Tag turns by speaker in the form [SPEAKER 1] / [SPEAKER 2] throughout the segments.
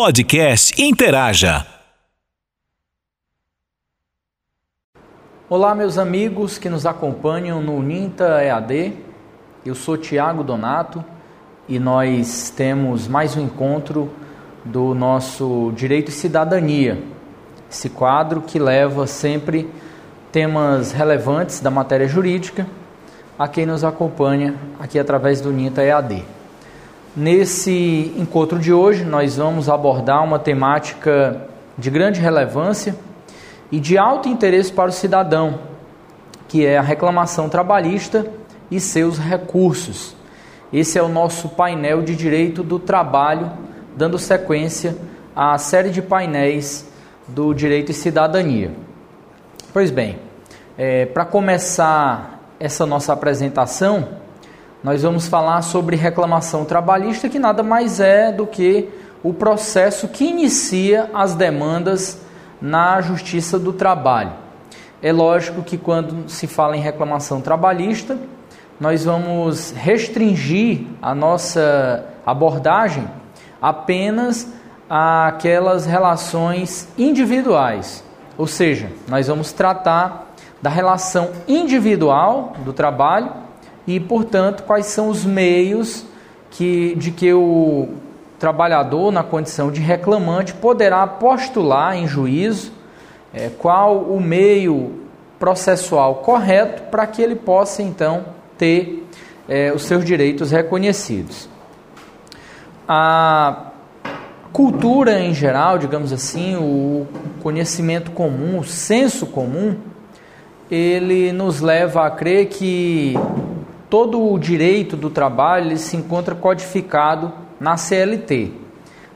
[SPEAKER 1] Podcast Interaja.
[SPEAKER 2] Olá, meus amigos que nos acompanham no Ninta EAD. Eu sou Tiago Donato e nós temos mais um encontro do nosso Direito e Cidadania. Esse quadro que leva sempre temas relevantes da matéria jurídica a quem nos acompanha aqui através do Ninta EAD. Nesse encontro de hoje, nós vamos abordar uma temática de grande relevância e de alto interesse para o cidadão, que é a reclamação trabalhista e seus recursos. Esse é o nosso painel de direito do trabalho, dando sequência à série de painéis do direito e cidadania. Pois bem, é, para começar essa nossa apresentação, nós vamos falar sobre reclamação trabalhista, que nada mais é do que o processo que inicia as demandas na Justiça do Trabalho. É lógico que quando se fala em reclamação trabalhista, nós vamos restringir a nossa abordagem apenas àquelas relações individuais. Ou seja, nós vamos tratar da relação individual do trabalho e, portanto, quais são os meios que, de que o trabalhador, na condição de reclamante, poderá postular em juízo é, qual o meio processual correto para que ele possa, então, ter é, os seus direitos reconhecidos. A cultura em geral, digamos assim, o conhecimento comum, o senso comum, ele nos leva a crer que todo o direito do trabalho se encontra codificado na CLT.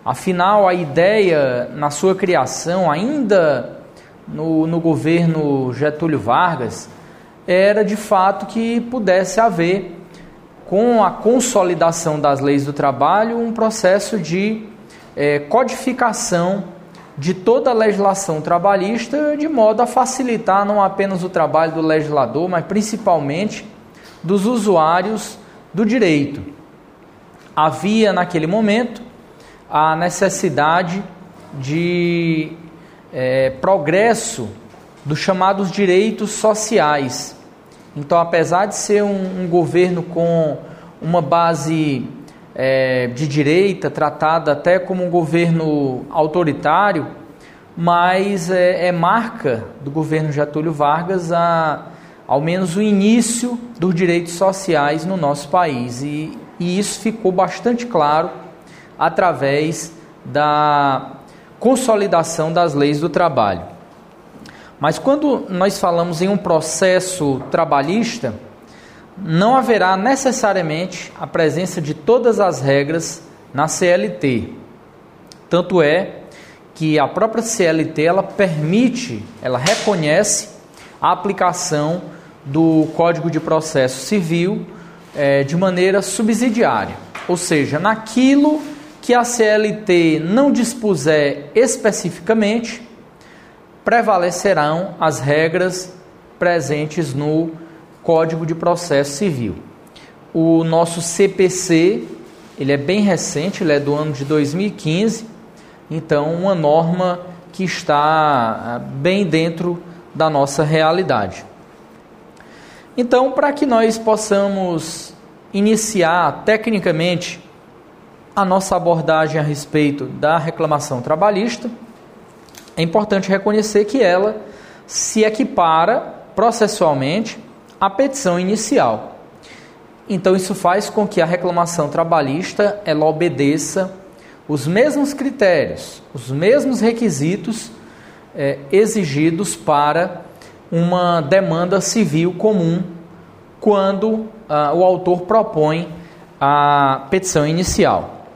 [SPEAKER 2] Afinal, a ideia na sua criação, ainda no, no governo Getúlio Vargas, era de fato que pudesse haver, com a consolidação das leis do trabalho, um processo de é, codificação de toda a legislação trabalhista, de modo a facilitar não apenas o trabalho do legislador, mas principalmente dos usuários do direito. Havia naquele momento a necessidade de é, progresso dos chamados direitos sociais. Então, apesar de ser um, um governo com uma base é, de direita, tratada até como um governo autoritário, mas é, é marca do governo Getúlio Vargas a, ao menos o início dos direitos sociais no nosso país. E, e isso ficou bastante claro através da consolidação das leis do trabalho. Mas quando nós falamos em um processo trabalhista, não haverá necessariamente a presença de todas as regras na CLT. Tanto é que a própria CLT ela permite, ela reconhece a aplicação do Código de Processo Civil é, de maneira subsidiária, ou seja, naquilo que a CLT não dispuser especificamente, prevalecerão as regras presentes no Código de Processo Civil. O nosso CPC, ele é bem recente, ele é do ano de 2015, então uma norma que está ah, bem dentro da nossa realidade. Então, para que nós possamos iniciar tecnicamente a nossa abordagem a respeito da reclamação trabalhista, é importante reconhecer que ela se equipara processualmente à petição inicial. Então isso faz com que a reclamação trabalhista ela obedeça os mesmos critérios, os mesmos requisitos é, exigidos para uma demanda civil comum quando ah, o autor propõe a petição inicial.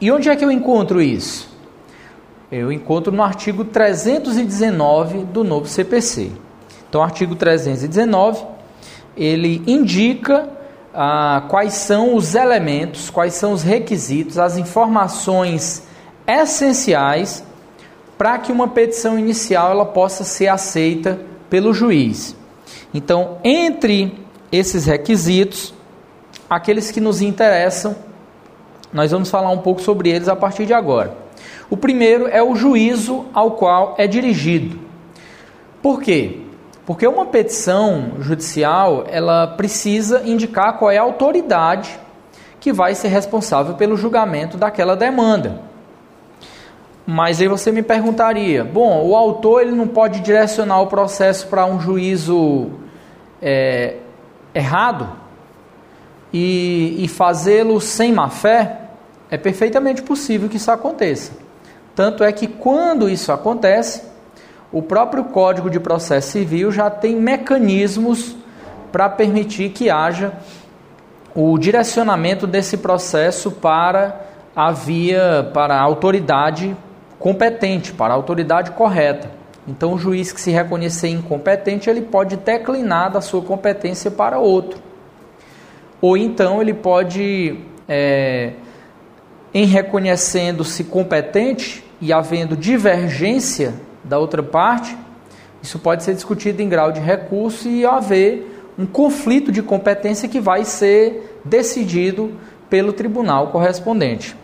[SPEAKER 2] E onde é que eu encontro isso? Eu encontro no artigo 319 do novo CPC. Então, o artigo 319 ele indica ah, quais são os elementos, quais são os requisitos, as informações essenciais para que uma petição inicial ela possa ser aceita pelo juiz. Então, entre esses requisitos, aqueles que nos interessam, nós vamos falar um pouco sobre eles a partir de agora. O primeiro é o juízo ao qual é dirigido. Por quê? Porque uma petição judicial, ela precisa indicar qual é a autoridade que vai ser responsável pelo julgamento daquela demanda. Mas aí você me perguntaria, bom, o autor ele não pode direcionar o processo para um juízo é, errado e, e fazê-lo sem má fé? É perfeitamente possível que isso aconteça. Tanto é que quando isso acontece, o próprio Código de Processo Civil já tem mecanismos para permitir que haja o direcionamento desse processo para a via, para a autoridade competente, para a autoridade correta. Então, o juiz que se reconhecer incompetente, ele pode declinar da sua competência para outro. Ou então, ele pode, é, em reconhecendo-se competente e havendo divergência da outra parte, isso pode ser discutido em grau de recurso e haver um conflito de competência que vai ser decidido pelo tribunal correspondente.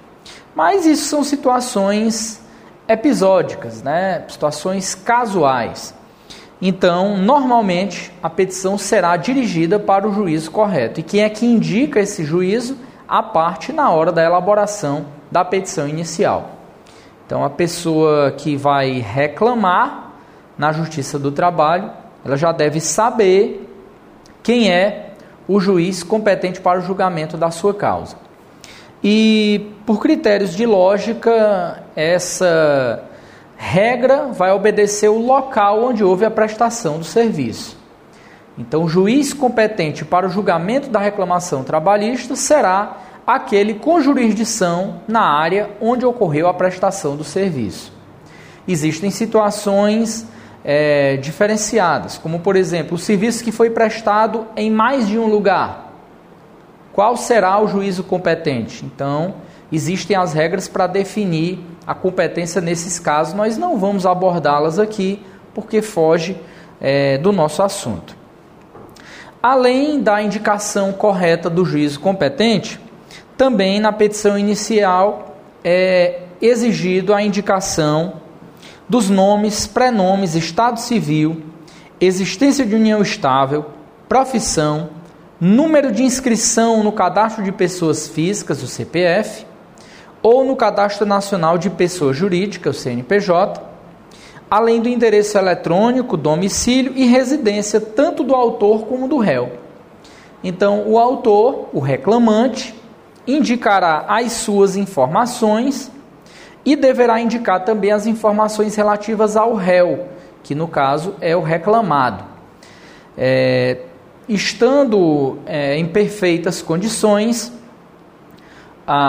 [SPEAKER 2] Mas isso são situações episódicas, né? situações casuais. Então, normalmente, a petição será dirigida para o juízo correto. E quem é que indica esse juízo? A parte na hora da elaboração da petição inicial. Então, a pessoa que vai reclamar na Justiça do Trabalho, ela já deve saber quem é o juiz competente para o julgamento da sua causa. E, por critérios de lógica, essa regra vai obedecer o local onde houve a prestação do serviço. Então, o juiz competente para o julgamento da reclamação trabalhista será aquele com jurisdição na área onde ocorreu a prestação do serviço. Existem situações é, diferenciadas, como por exemplo, o serviço que foi prestado em mais de um lugar. Qual será o juízo competente? Então, existem as regras para definir a competência nesses casos. Nós não vamos abordá-las aqui porque foge é, do nosso assunto. Além da indicação correta do juízo competente, também na petição inicial é exigido a indicação dos nomes, prenomes, estado civil, existência de união estável, profissão, número de inscrição no cadastro de pessoas físicas, o CPF, ou no cadastro nacional de pessoa jurídica, o CNPJ, além do endereço eletrônico, domicílio e residência tanto do autor como do réu. Então, o autor, o reclamante, indicará as suas informações e deverá indicar também as informações relativas ao réu, que no caso é o reclamado. É, estando é, em perfeitas condições,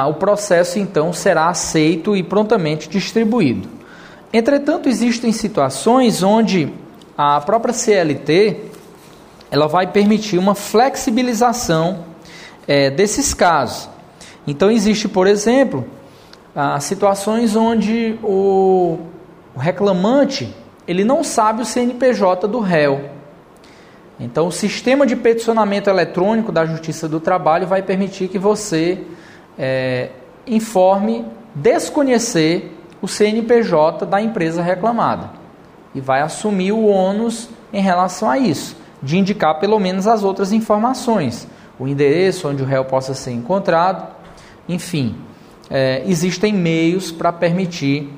[SPEAKER 2] o processo então será aceito e prontamente distribuído. Entretanto, existem situações onde a própria CLT ela vai permitir uma flexibilização é, desses casos. Então, existe, por exemplo, situações onde o, o reclamante ele não sabe o CNPJ do réu. Então, o sistema de peticionamento eletrônico da Justiça do Trabalho vai permitir que você é, informe desconhecer o CNPJ da empresa reclamada. E vai assumir o ônus em relação a isso, de indicar pelo menos as outras informações, o endereço onde o réu possa ser encontrado, enfim, é, existem meios para permitir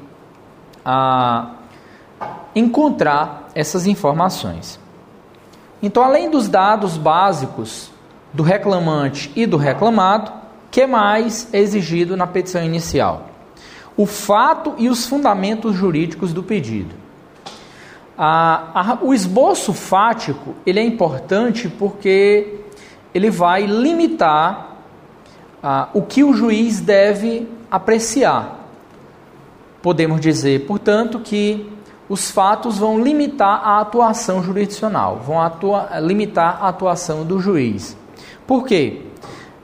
[SPEAKER 2] a encontrar essas informações. Então, além dos dados básicos do reclamante e do reclamado, que mais é exigido na petição inicial? O fato e os fundamentos jurídicos do pedido. A, a, o esboço fático ele é importante porque ele vai limitar ah, o que o juiz deve apreciar. Podemos dizer, portanto, que os fatos vão limitar a atuação jurisdicional, vão atua, limitar a atuação do juiz. Por quê?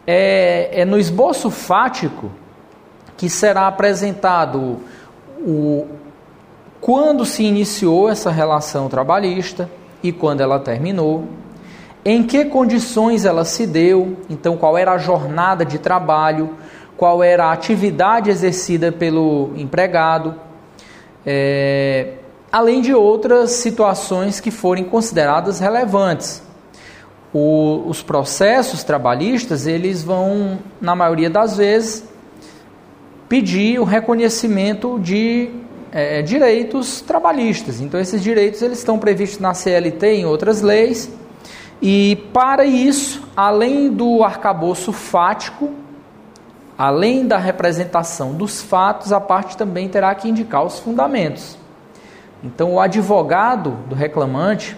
[SPEAKER 2] É, é no esboço fático que será apresentado o, quando se iniciou essa relação trabalhista e quando ela terminou, em que condições ela se deu, então qual era a jornada de trabalho, qual era a atividade exercida pelo empregado, é, além de outras situações que forem consideradas relevantes. O, os processos trabalhistas, eles vão, na maioria das vezes, pedir o reconhecimento de é, direitos trabalhistas. Então, esses direitos eles estão previstos na CLT e em outras leis. E para isso, além do arcabouço fático, além da representação dos fatos, a parte também terá que indicar os fundamentos. Então, o advogado do reclamante,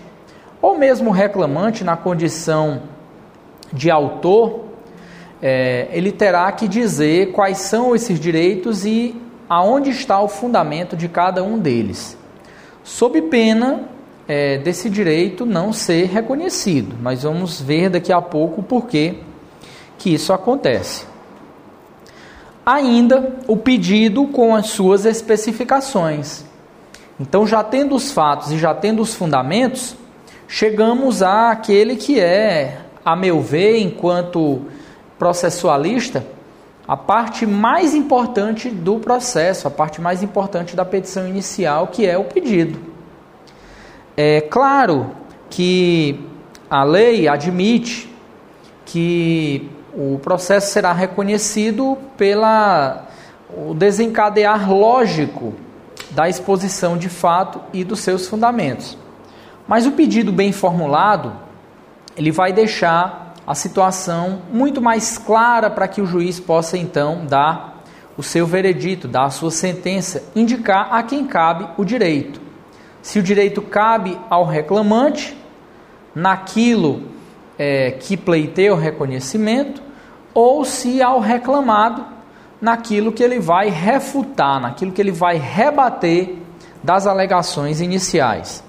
[SPEAKER 2] ou mesmo o reclamante na condição de autor, é, ele terá que dizer quais são esses direitos e aonde está o fundamento de cada um deles, sob pena é, desse direito não ser reconhecido. Nós vamos ver daqui a pouco o porquê que isso acontece. Ainda o pedido com as suas especificações. Então, já tendo os fatos e já tendo os fundamentos, chegamos àquele que é, a meu ver, enquanto processualista, a parte mais importante do processo, a parte mais importante da petição inicial, que é o pedido. É claro que a lei admite que o processo será reconhecido pela o desencadear lógico da exposição de fato e dos seus fundamentos. Mas o pedido bem formulado, ele vai deixar a situação muito mais clara para que o juiz possa então dar o seu veredito, dar a sua sentença, indicar a quem cabe o direito. Se o direito cabe ao reclamante, naquilo é, que pleiteia o reconhecimento, ou se ao reclamado, naquilo que ele vai refutar, naquilo que ele vai rebater das alegações iniciais.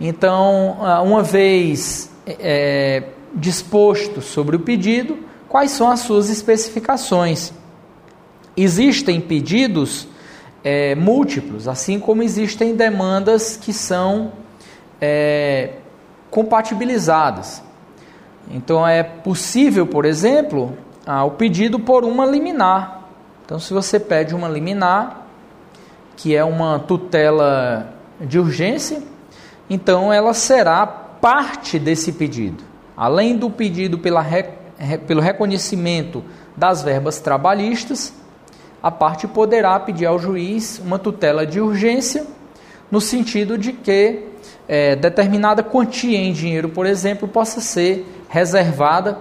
[SPEAKER 2] Então, ah, uma vez é, disposto sobre o pedido, quais são as suas especificações. Existem pedidos é, múltiplos, assim como existem demandas que são é, compatibilizadas. Então é possível, por exemplo, ah, o pedido por uma liminar. Então, se você pede uma liminar, que é uma tutela de urgência, então ela será parte desse pedido. Além do pedido pela, pelo reconhecimento das verbas trabalhistas, a parte poderá pedir ao juiz uma tutela de urgência, no sentido de que é, determinada quantia em dinheiro, por exemplo, possa ser reservada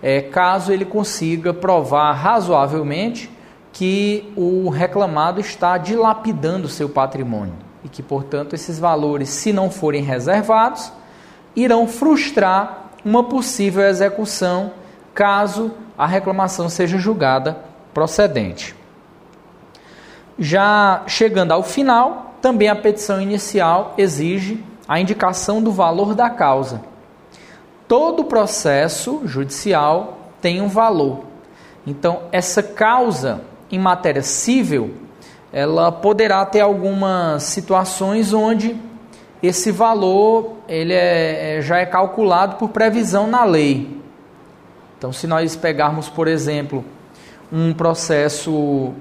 [SPEAKER 2] é, caso ele consiga provar razoavelmente que o reclamado está dilapidando seu patrimônio e que, portanto, esses valores, se não forem reservados, irão frustrar uma possível execução caso a reclamação seja julgada procedente. Já chegando ao final, também a petição inicial exige a indicação do valor da causa. Todo processo judicial tem um valor. Então, essa causa em matéria civil, ela poderá ter algumas situações onde esse valor ele é, é, já é calculado por previsão na lei. Então, se nós pegarmos, por exemplo, um processo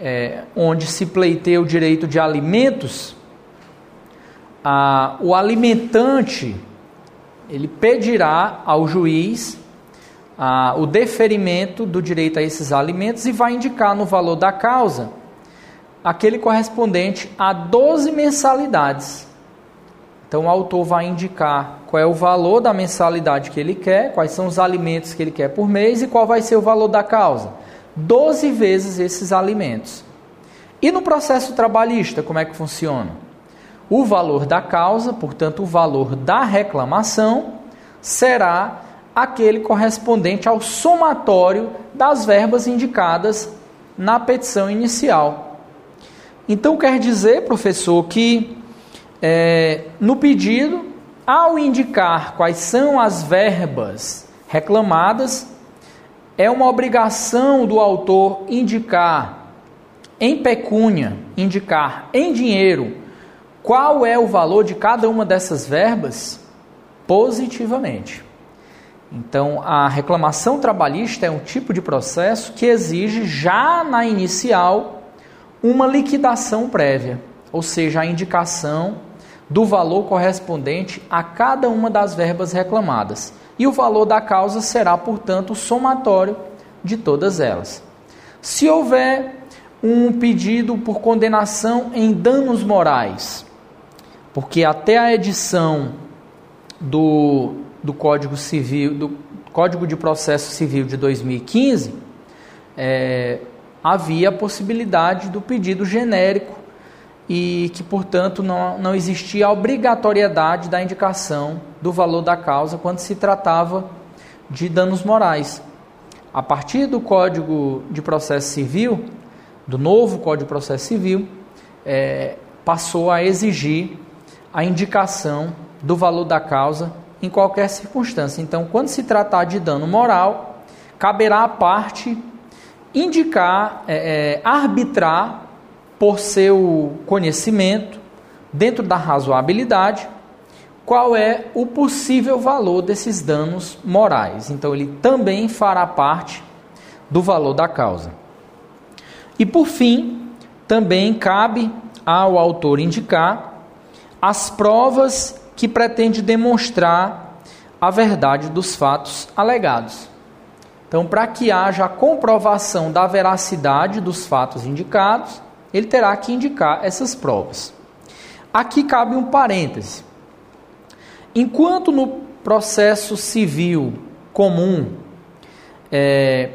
[SPEAKER 2] é, onde se pleiteia o direito de alimentos, a, o alimentante ele pedirá ao juiz a, o deferimento do direito a esses alimentos e vai indicar no valor da causa aquele correspondente a 12 mensalidades. Então o autor vai indicar qual é o valor da mensalidade que ele quer, quais são os alimentos que ele quer por mês e qual vai ser o valor da causa. Doze vezes esses alimentos. E no processo trabalhista, como é que funciona? O valor da causa, portanto, o valor da reclamação, será aquele correspondente ao somatório das verbas indicadas na petição inicial. Então quer dizer, professor, que é, no pedido, ao indicar quais são as verbas reclamadas, é uma obrigação do autor indicar em pecúnia, indicar em dinheiro, qual é o valor de cada uma dessas verbas positivamente. Então, a reclamação trabalhista é um tipo de processo que exige já na inicial uma liquidação prévia, ou seja, a indicação do valor correspondente a cada uma das verbas reclamadas. E o valor da causa será, portanto, o somatório de todas elas. Se houver um pedido por condenação em danos morais, porque até a edição do, do Código Civil, do Código de Processo Civil de 2015, é, havia a possibilidade do pedido genérico e que, portanto, não, não existia a obrigatoriedade da indicação do valor da causa quando se tratava de danos morais. A partir do Código de Processo Civil, do novo Código de Processo Civil, é, passou a exigir a indicação do valor da causa em qualquer circunstância. Então, quando se tratar de dano moral, caberá à parte indicar, é, é, arbitrar por seu conhecimento, dentro da razoabilidade, qual é o possível valor desses danos morais. Então, ele também fará parte do valor da causa. E por fim, também cabe ao autor indicar as provas que pretende demonstrar a verdade dos fatos alegados. Então, para que haja a comprovação da veracidade dos fatos indicados, ele terá que indicar essas provas. Aqui cabe um parêntese. Enquanto no processo civil comum é,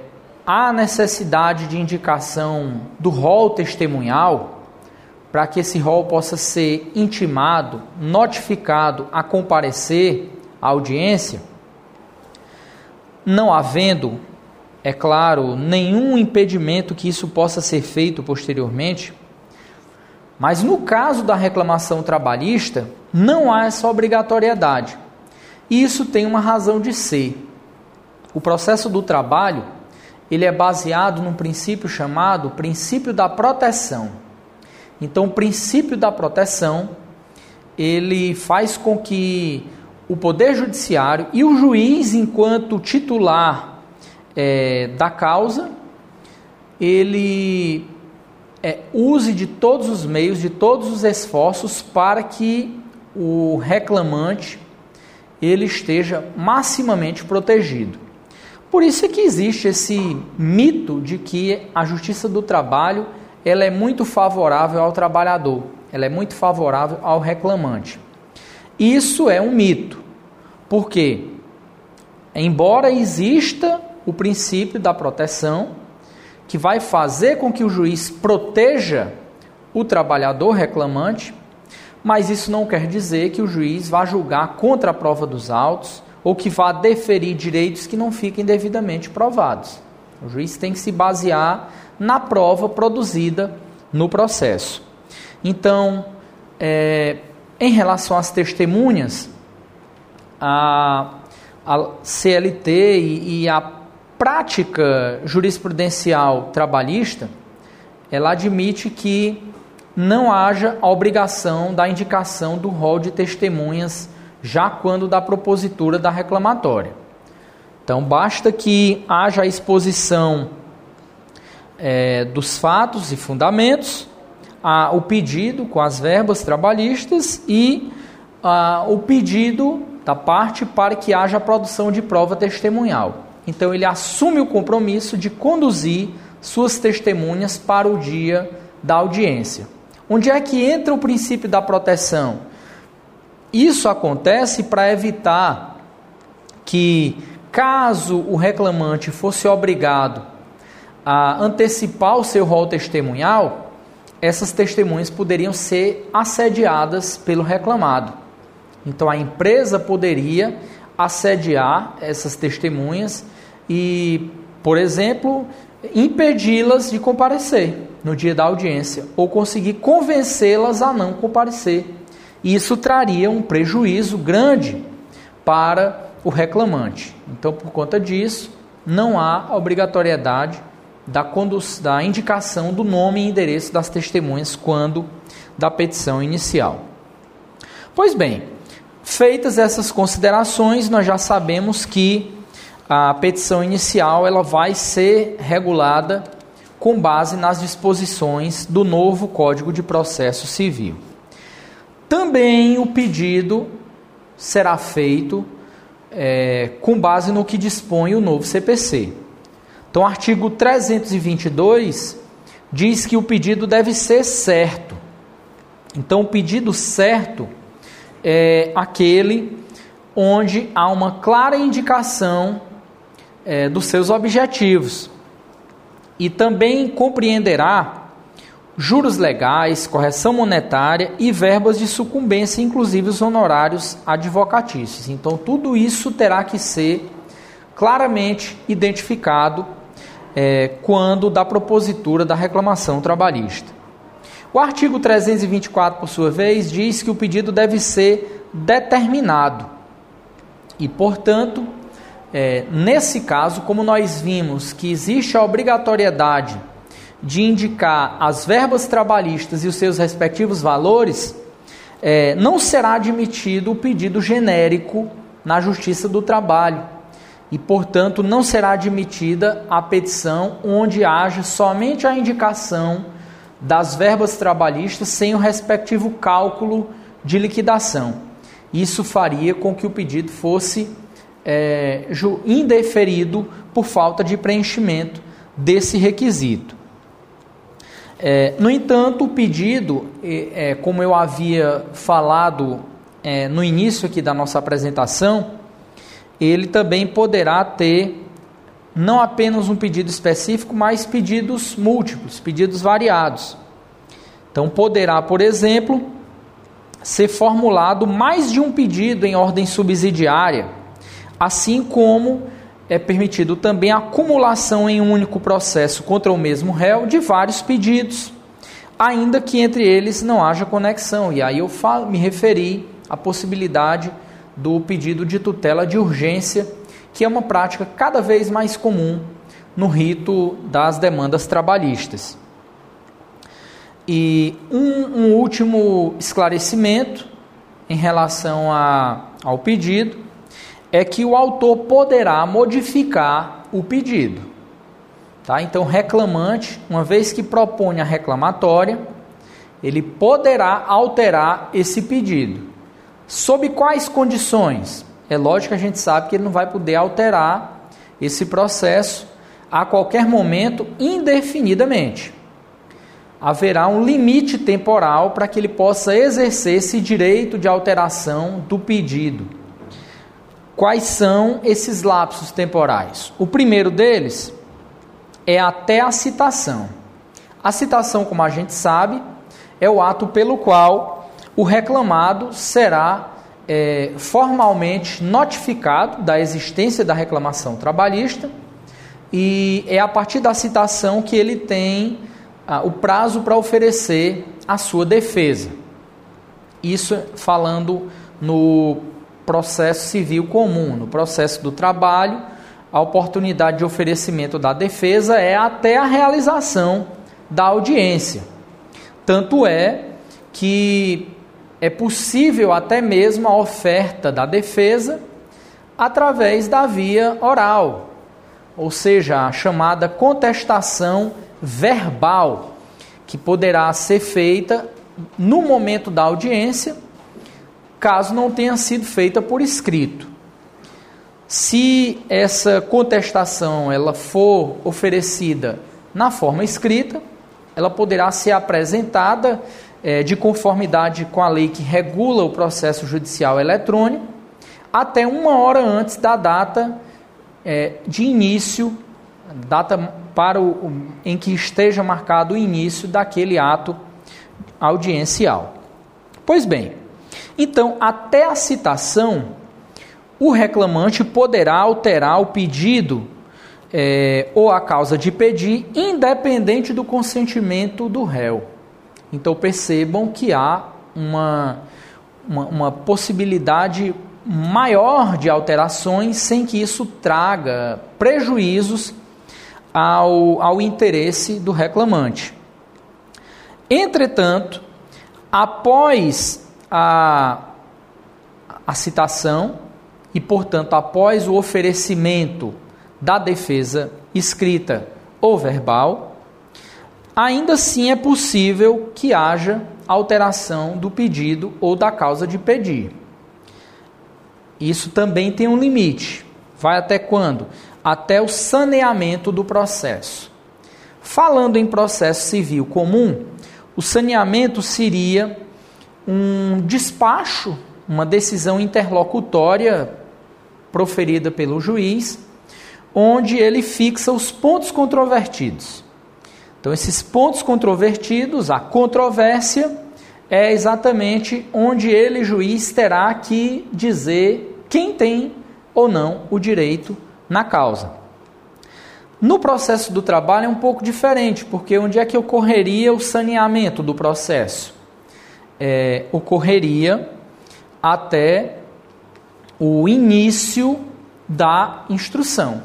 [SPEAKER 2] há necessidade de indicação do rol testemunhal, para que esse rol possa ser intimado, notificado a comparecer à audiência, não havendo, é claro, nenhum impedimento que isso possa ser feito posteriormente, mas no caso da reclamação trabalhista, não há essa obrigatoriedade. E isso tem uma razão de ser. O processo do trabalho, ele é baseado num princípio chamado princípio da proteção. Então, o princípio da proteção, ele faz com que o poder judiciário e o juiz, enquanto titular é, da causa, ele é, use de todos os meios, de todos os esforços para que o reclamante ele esteja maximamente protegido. Por isso é que existe esse mito de que a justiça do trabalho ela é muito favorável ao trabalhador, ela é muito favorável ao reclamante. Isso é um mito, porque embora exista o princípio da proteção, que vai fazer com que o juiz proteja o trabalhador reclamante, mas isso não quer dizer que o juiz vá julgar contra a prova dos autos ou que vá deferir direitos que não fiquem devidamente provados. O juiz tem que se basear na prova produzida no processo. Então, é, em relação às testemunhas, a, a CLT e, e a prática jurisprudencial trabalhista, ela admite que não haja a obrigação da indicação do rol de testemunhas já quando da propositura da reclamatória. Então, basta que haja a exposição é, dos fatos e fundamentos, a, o pedido com as verbas trabalhistas e a, o pedido da parte para que haja produção de prova testemunhal. Então ele assume o compromisso de conduzir suas testemunhas para o dia da audiência. Onde é que entra o princípio da proteção? Isso acontece para evitar que, caso o reclamante fosse obrigado a antecipar o seu rol testemunhal, essas testemunhas poderiam ser assediadas pelo reclamado. Então a empresa poderia assediar essas testemunhas e, por exemplo, impedi-las de comparecer no dia da audiência ou conseguir convencê-las a não comparecer. Isso traria um prejuízo grande para o reclamante. Então, por conta disso, não há obrigatoriedade da, da indicação do nome e endereço das testemunhas quando da petição inicial. Pois bem, feitas essas considerações, nós já sabemos que a petição inicial ela vai ser regulada com base nas disposições do novo Código de Processo Civil. Também o pedido será feito é, com base no que dispõe o novo CPC. Então, o artigo 322 diz que o pedido deve ser certo. Então, o pedido certo é aquele onde há uma clara indicação é, dos seus objetivos e também compreenderá juros legais, correção monetária e verbas de sucumbência, inclusive os honorários advocatícios. Então, tudo isso terá que ser claramente identificado é, quando da propositura da reclamação trabalhista. O artigo 324, por sua vez, diz que o pedido deve ser determinado e, portanto, é, nesse caso, como nós vimos que existe a obrigatoriedade de indicar as verbas trabalhistas e os seus respectivos valores, é, não será admitido o pedido genérico na Justiça do Trabalho e, portanto, não será admitida a petição onde haja somente a indicação das verbas trabalhistas sem o respectivo cálculo de liquidação. Isso faria com que o pedido fosse é, indeferido por falta de preenchimento desse requisito. É, no entanto, o pedido, é, como eu havia falado é, no início aqui da nossa apresentação, ele também poderá ter não apenas um pedido específico, mas pedidos múltiplos, pedidos variados. Então, poderá, por exemplo, ser formulado mais de um pedido em ordem subsidiária assim como é permitido também a acumulação em um único processo contra o mesmo réu de vários pedidos, ainda que entre eles não haja conexão. E aí eu falo, me referi à possibilidade do pedido de tutela de urgência, que é uma prática cada vez mais comum no rito das demandas trabalhistas. E um, um último esclarecimento em relação a, ao pedido é que o autor poderá modificar o pedido. Tá? Então, reclamante, uma vez que propõe a reclamatória, ele poderá alterar esse pedido. Sob quais condições? É lógico que a gente sabe que ele não vai poder alterar esse processo a qualquer momento indefinidamente. Haverá um limite temporal para que ele possa exercer esse direito de alteração do pedido. Quais são esses lapsos temporais? O primeiro deles é até a citação. A citação, como a gente sabe, é o ato pelo qual o reclamado será é, formalmente notificado da existência da reclamação trabalhista e é a partir da citação que ele tem ah, o prazo para oferecer a sua defesa. Isso falando no processo civil comum. No processo do trabalho, a oportunidade de oferecimento da defesa é até a realização da audiência. Tanto é que é possível até mesmo a oferta da defesa através da via oral, ou seja, a chamada contestação verbal, que poderá ser feita no momento da audiência caso não tenha sido feita por escrito. Se essa contestação ela for oferecida na forma escrita, ela poderá ser apresentada é, de conformidade com a lei que regula o processo judicial eletrônico até uma hora antes da data é, de início, data para o, em que esteja marcado o início daquele ato audiencial. Pois bem, então, até a citação, o reclamante poderá alterar o pedido é, ou a causa de pedir, independente do consentimento do réu. Então, percebam que há uma, uma, uma possibilidade maior de alterações sem que isso traga prejuízos ao, ao interesse do reclamante. Entretanto, após a, a citação, e, portanto, após o oferecimento da defesa escrita ou verbal, ainda assim é possível que haja alteração do pedido ou da causa de pedir. Isso também tem um limite. Vai até quando? Até o saneamento do processo. Falando em processo civil comum, o saneamento seria um despacho, uma decisão interlocutória proferida pelo juiz, onde ele fixa os pontos controvertidos. Então, esses pontos controvertidos, a controvérsia, é exatamente onde ele, juiz, terá que dizer quem tem ou não o direito na causa. No processo do trabalho é um pouco diferente, porque onde é que ocorreria o saneamento do processo? É, ocorreria até o início da instrução,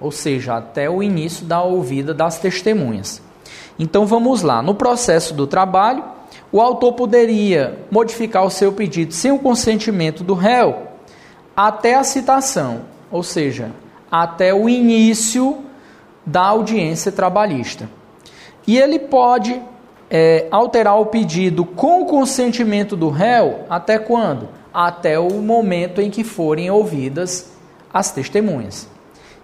[SPEAKER 2] ou seja, até o início da ouvida das testemunhas. Então vamos lá, no processo do trabalho, o autor poderia modificar o seu pedido sem o consentimento do réu até a citação, ou seja, até o início da audiência trabalhista. E ele pode é, alterar o pedido com o consentimento do réu até quando? Até o momento em que forem ouvidas as testemunhas.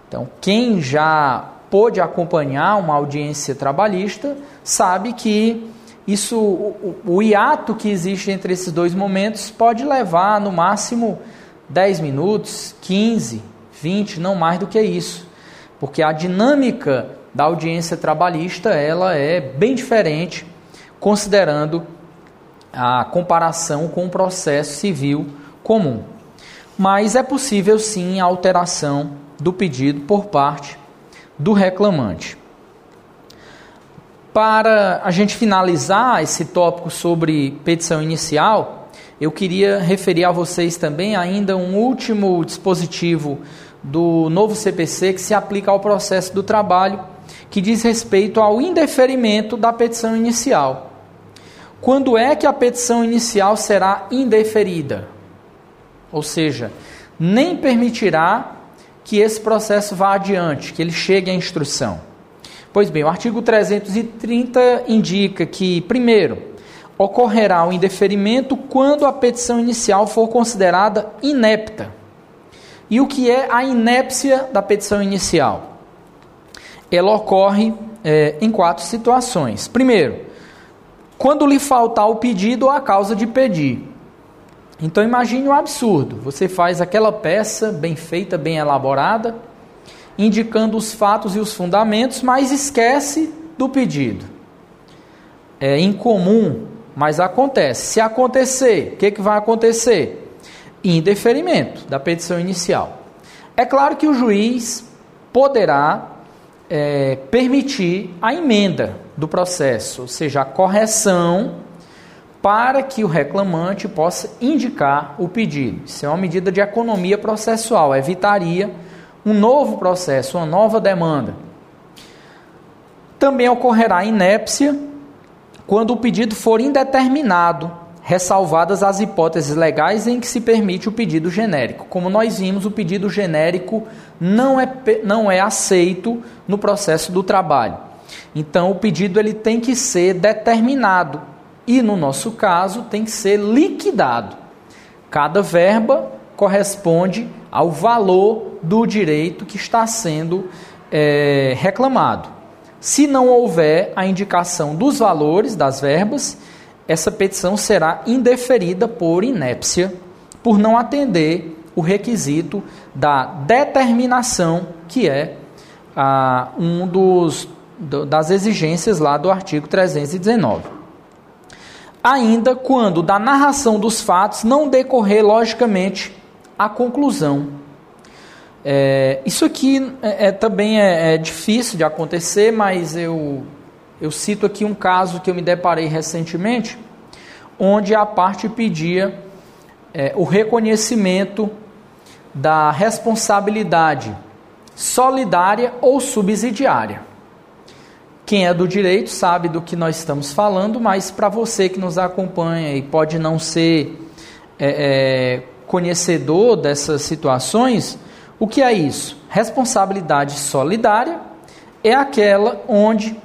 [SPEAKER 2] Então, quem já pôde acompanhar uma audiência trabalhista sabe que isso, o, o hiato que existe entre esses dois momentos pode levar no máximo 10 minutos, 15, 20, não mais do que isso. Porque a dinâmica da audiência trabalhista ela é bem diferente, considerando a comparação com o processo civil comum. Mas é possível sim a alteração do pedido por parte do reclamante. Para a gente finalizar esse tópico sobre petição inicial, eu queria referir a vocês também ainda um último dispositivo do novo CPC que se aplica ao processo do trabalho, que diz respeito ao indeferimento da petição inicial. Quando é que a petição inicial será indeferida? Ou seja, nem permitirá que esse processo vá adiante, que ele chegue à instrução. Pois bem, o artigo 330 indica que, primeiro, ocorrerá o indeferimento quando a petição inicial for considerada inepta. E o que é a inépcia da petição inicial? Ela ocorre é, em quatro situações. Primeiro, quando lhe faltar o pedido ou a causa de pedir. Então imagine o um absurdo. Você faz aquela peça bem feita, bem elaborada, indicando os fatos e os fundamentos, mas esquece do pedido. É incomum, mas acontece. Se acontecer, o que, que vai acontecer? Indeferimento da petição inicial. É claro que o juiz poderá é, permitir a emenda do processo, ou seja, a correção para que o reclamante possa indicar o pedido. Isso é uma medida de economia processual, evitaria um novo processo, uma nova demanda. Também ocorrerá inépcia quando o pedido for indeterminado, ressalvadas as hipóteses legais em que se permite o pedido genérico. Como nós vimos, o pedido genérico não é, não é aceito no processo do trabalho. Então, o pedido ele tem que ser determinado e, no nosso caso, tem que ser liquidado. Cada verba corresponde ao valor do direito que está sendo é, reclamado. Se não houver a indicação dos valores das verbas, essa petição será indeferida por inépcia, por não atender o requisito da determinação, que é ah, um dos das exigências lá do artigo 319 ainda quando da narração dos fatos não decorrer logicamente a conclusão. É, isso aqui é, é também é, é, difícil de acontecer, mas eu, eu cito aqui um caso que eu me deparei recentemente, onde a parte pedia é, o reconhecimento da responsabilidade solidária ou subsidiária. Quem é do direito sabe do que nós estamos falando, mas para você que nos acompanha e pode não ser é, é, conhecedor dessas situações, o que é isso? Responsabilidade solidária é aquela onde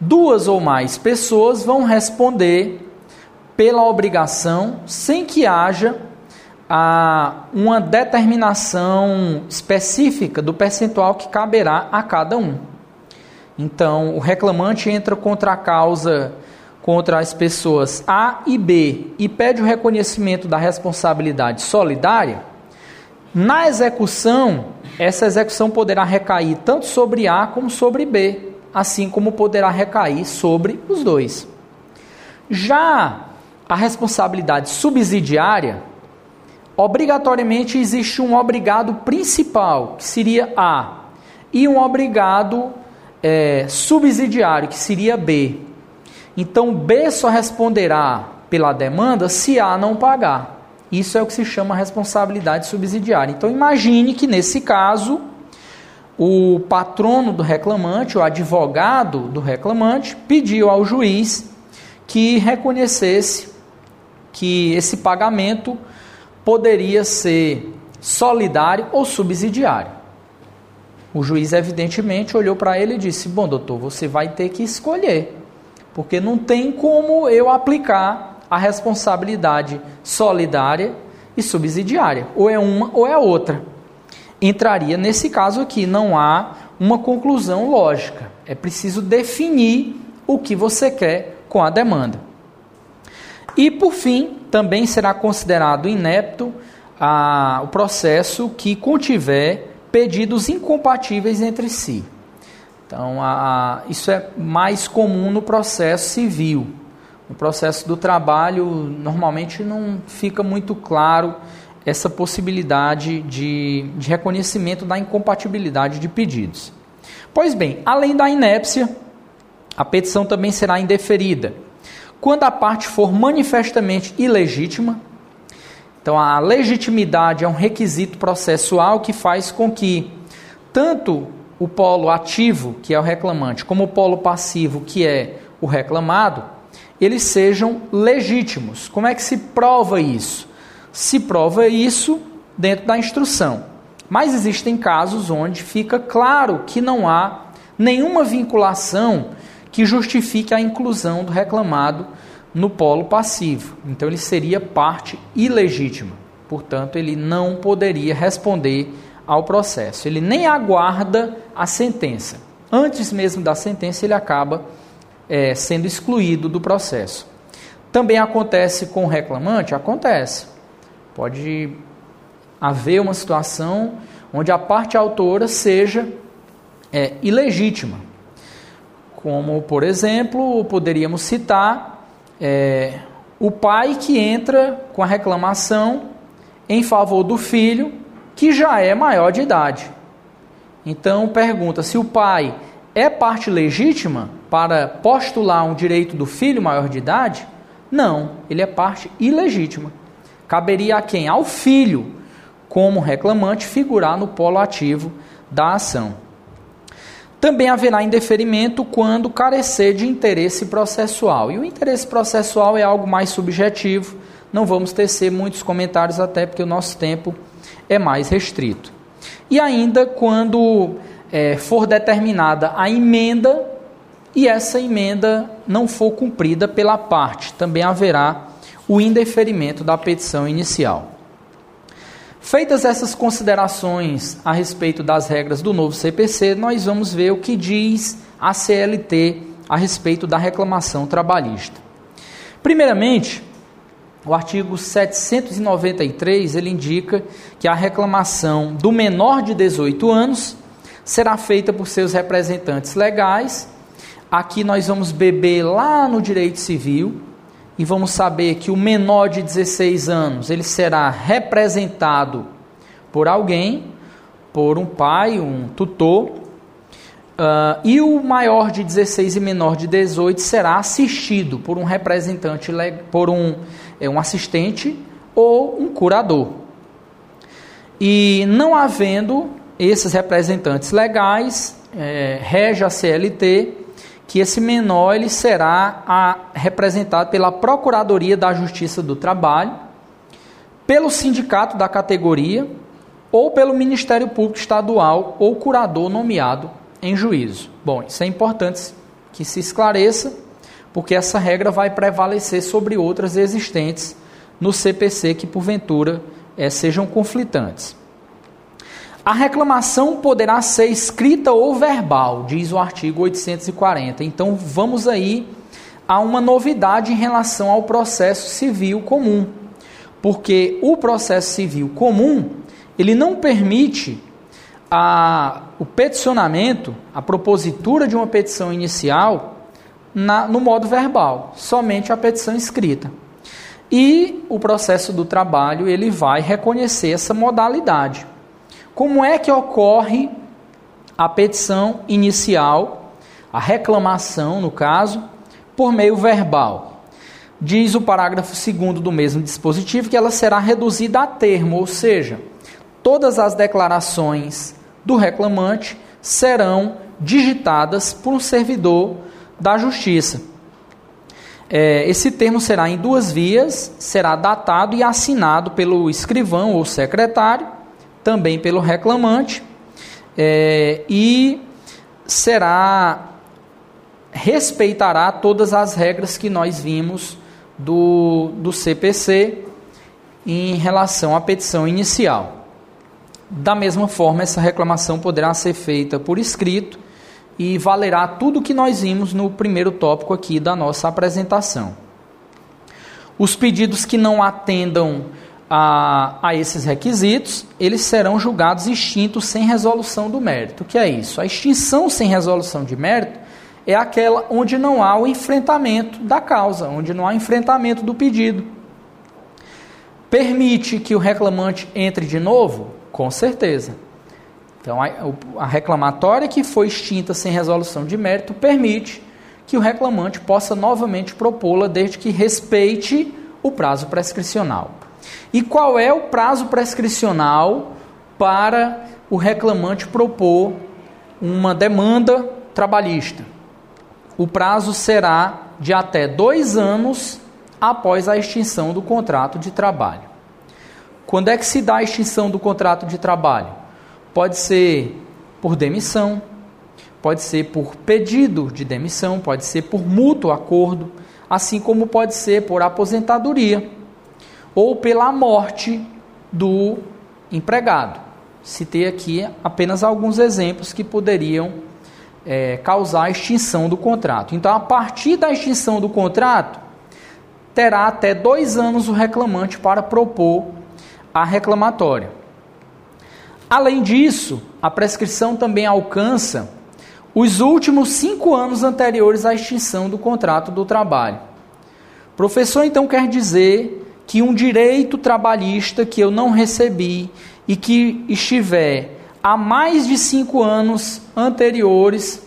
[SPEAKER 2] duas ou mais pessoas vão responder pela obrigação sem que haja a, uma determinação específica do percentual que caberá a cada um. Então, o reclamante entra contra a causa contra as pessoas A e B e pede o reconhecimento da responsabilidade solidária. Na execução, essa execução poderá recair tanto sobre A como sobre B, assim como poderá recair sobre os dois. Já a responsabilidade subsidiária, obrigatoriamente existe um obrigado principal, que seria A, e um obrigado é, subsidiário, que seria B. Então, B só responderá pela demanda se A não pagar. Isso é o que se chama responsabilidade subsidiária. Então, imagine que nesse caso, o patrono do reclamante, o advogado do reclamante, pediu ao juiz que reconhecesse que esse pagamento poderia ser solidário ou subsidiário. O juiz, evidentemente, olhou para ele e disse: Bom, doutor, você vai ter que escolher, porque não tem como eu aplicar a responsabilidade solidária e subsidiária. Ou é uma ou é outra. Entraria nesse caso aqui, não há uma conclusão lógica. É preciso definir o que você quer com a demanda. E, por fim, também será considerado inepto a, o processo que contiver pedidos incompatíveis entre si. Então, a, a, isso é mais comum no processo civil. No processo do trabalho, normalmente não fica muito claro essa possibilidade de, de reconhecimento da incompatibilidade de pedidos. Pois bem, além da inépcia, a petição também será indeferida quando a parte for manifestamente ilegítima, então a legitimidade é um requisito processual que faz com que tanto o polo ativo, que é o reclamante, como o polo passivo, que é o reclamado, eles sejam legítimos. Como é que se prova isso? Se prova isso dentro da instrução. Mas existem casos onde fica claro que não há nenhuma vinculação que justifique a inclusão do reclamado no polo passivo. Então ele seria parte ilegítima. Portanto, ele não poderia responder ao processo. Ele nem aguarda a sentença. Antes mesmo da sentença, ele acaba é, sendo excluído do processo. Também acontece com o reclamante? Acontece. Pode haver uma situação onde a parte autora seja é, ilegítima como, por exemplo, poderíamos citar é, o pai que entra com a reclamação em favor do filho que já é maior de idade. Então, pergunta se o pai é parte legítima para postular um direito do filho maior de idade? Não, ele é parte ilegítima. Caberia a quem? Ao filho, como reclamante, figurar no polo ativo da ação. Também haverá indeferimento quando carecer de interesse processual. E o interesse processual é algo mais subjetivo, não vamos tecer muitos comentários, até porque o nosso tempo é mais restrito. E ainda quando é, for determinada a emenda e essa emenda não for cumprida pela parte, também haverá o indeferimento da petição inicial. Feitas essas considerações a respeito das regras do novo CPC, nós vamos ver o que diz a CLT a respeito da reclamação trabalhista. Primeiramente, o artigo 793 ele indica que a reclamação do menor de 18 anos será feita por seus representantes legais. Aqui nós vamos beber lá no direito civil, e vamos saber que o menor de 16 anos ele será representado por alguém, por um pai, um tutor, uh, e o maior de 16 e menor de 18 será assistido por um representante, por um, é, um assistente ou um curador. E não havendo esses representantes legais, é, rege a CLT que esse menor ele será a, representado pela Procuradoria da Justiça do Trabalho pelo sindicato da categoria ou pelo Ministério Público Estadual ou curador nomeado em juízo. Bom, isso é importante que se esclareça, porque essa regra vai prevalecer sobre outras existentes no CPC que porventura é, sejam conflitantes. A reclamação poderá ser escrita ou verbal, diz o artigo 840. Então vamos aí a uma novidade em relação ao processo civil comum. Porque o processo civil comum, ele não permite a, o peticionamento, a propositura de uma petição inicial na, no modo verbal, somente a petição escrita. E o processo do trabalho ele vai reconhecer essa modalidade. Como é que ocorre a petição inicial, a reclamação, no caso, por meio verbal? Diz o parágrafo 2 do mesmo dispositivo que ela será reduzida a termo, ou seja, todas as declarações do reclamante serão digitadas por um servidor da Justiça. É, esse termo será em duas vias, será datado e assinado pelo escrivão ou secretário, também pelo reclamante, é, e será respeitará todas as regras que nós vimos do, do CPC em relação à petição inicial. Da mesma forma, essa reclamação poderá ser feita por escrito e valerá tudo o que nós vimos no primeiro tópico aqui da nossa apresentação. Os pedidos que não atendam a, a esses requisitos, eles serão julgados extintos sem resolução do mérito. O que é isso? A extinção sem resolução de mérito é aquela onde não há o enfrentamento da causa, onde não há enfrentamento do pedido. Permite que o reclamante entre de novo? Com certeza. Então, a, reclamatória que foi extinta sem resolução de mérito permite que o reclamante possa novamente propô-la desde que respeite o prazo prescricional. E qual é o prazo prescricional para o reclamante propor uma demanda trabalhista? O prazo será de até dois anos após a extinção do contrato de trabalho. Quando é que se dá a extinção do contrato de trabalho? Pode ser por demissão, pode ser por pedido de demissão, pode ser por mútuo acordo, assim como pode ser por aposentadoria ou pela morte do empregado. Citei aqui apenas alguns exemplos que poderiam é, causar a extinção do contrato. Então, a partir da extinção do contrato, terá até dois anos o reclamante para propor a reclamatória. Além disso, a prescrição também alcança os últimos cinco anos anteriores à extinção do contrato do trabalho. Professor, então, quer dizer que um direito trabalhista que eu não recebi e que estiver há mais de cinco anos anteriores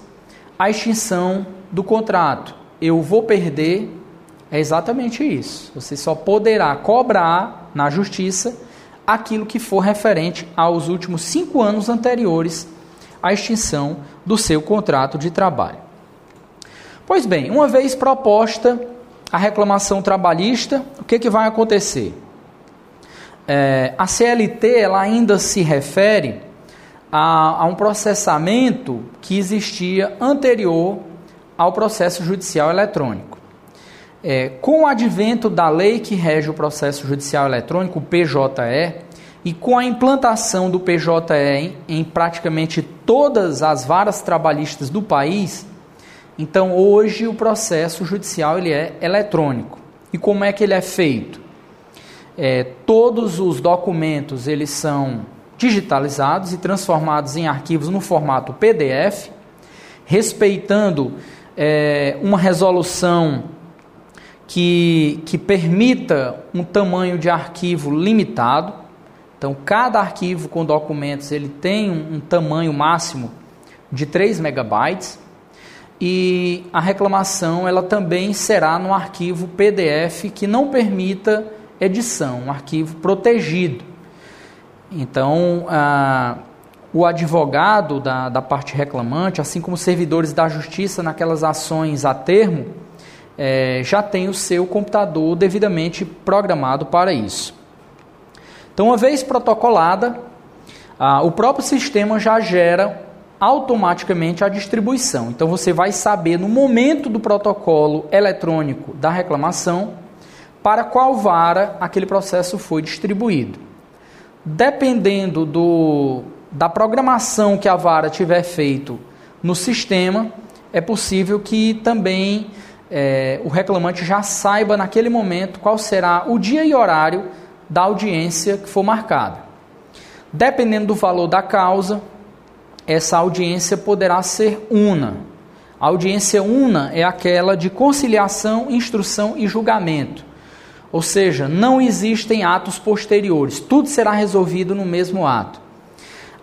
[SPEAKER 2] à extinção do contrato. Eu vou perder. É exatamente isso. Você só poderá cobrar na justiça aquilo que for referente aos últimos cinco anos anteriores à extinção do seu contrato de trabalho. Pois bem, uma vez proposta a reclamação trabalhista, o que, que vai acontecer? É, a CLT ela ainda se refere a, a um processamento que existia anterior ao processo judicial eletrônico. É, com o advento da lei que rege o processo judicial eletrônico, o PJE, e com a implantação do PJE em, em praticamente todas as varas trabalhistas do país, então hoje o processo judicial ele é eletrônico. E como é que ele é feito? É, todos os documentos eles são digitalizados e transformados em arquivos no formato PDF, respeitando é, uma resolução que, que permita um tamanho de arquivo limitado. Então, cada arquivo com documentos ele tem um, um tamanho máximo de 3 megabytes e a reclamação ela também será no arquivo PDF que não permita edição, um arquivo protegido. Então, o advogado da, da parte reclamante, assim como servidores da justiça naquelas ações a termo, é, já tem o seu computador devidamente programado para isso. Então, uma vez protocolada, o próprio sistema já gera automaticamente a distribuição. Então, você vai saber no momento do protocolo eletrônico da reclamação para qual vara aquele processo foi distribuído. Dependendo do, da programação que a vara tiver feito no sistema, é possível que também é, o reclamante já saiba naquele momento qual será o dia e horário da audiência que for marcada. Dependendo do valor da causa, essa audiência poderá ser una. A audiência una é aquela de conciliação, instrução e julgamento. Ou seja, não existem atos posteriores, tudo será resolvido no mesmo ato.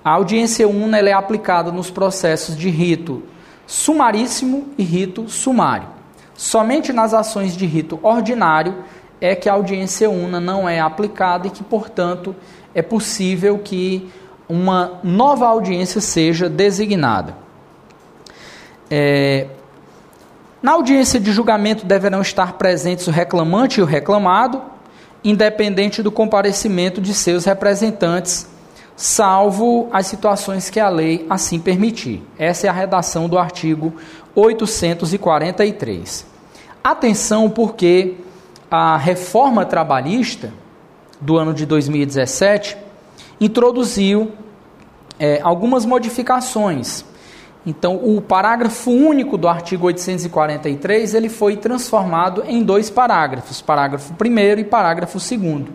[SPEAKER 2] A audiência una é aplicada nos processos de rito sumaríssimo e rito sumário. Somente nas ações de rito ordinário é que a audiência una não é aplicada e que, portanto, é possível que uma nova audiência seja designada. É, na audiência de julgamento deverão estar presentes o reclamante e o reclamado, independente do comparecimento de seus representantes, salvo as situações que a lei assim permitir. Essa é a redação do artigo 843. Atenção, porque a reforma trabalhista do ano de 2017 introduziu é, algumas modificações então, o parágrafo único do artigo 843 ele foi transformado em dois parágrafos, parágrafo 1 e parágrafo 2.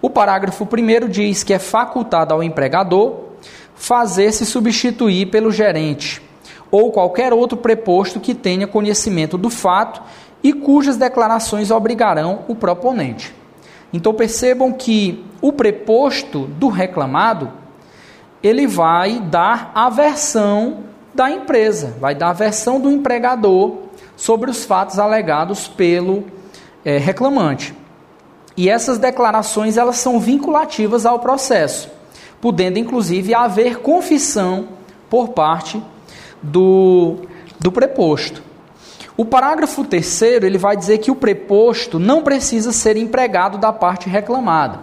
[SPEAKER 2] O parágrafo 1 diz que é facultado ao empregador fazer-se substituir pelo gerente ou qualquer outro preposto que tenha conhecimento do fato e cujas declarações obrigarão o proponente. Então percebam que o preposto do reclamado ele vai dar a versão da empresa, vai dar a versão do empregador sobre os fatos alegados pelo é, reclamante. E essas declarações elas são vinculativas ao processo, podendo inclusive haver confissão por parte do, do preposto. O parágrafo terceiro ele vai dizer que o preposto não precisa ser empregado da parte reclamada.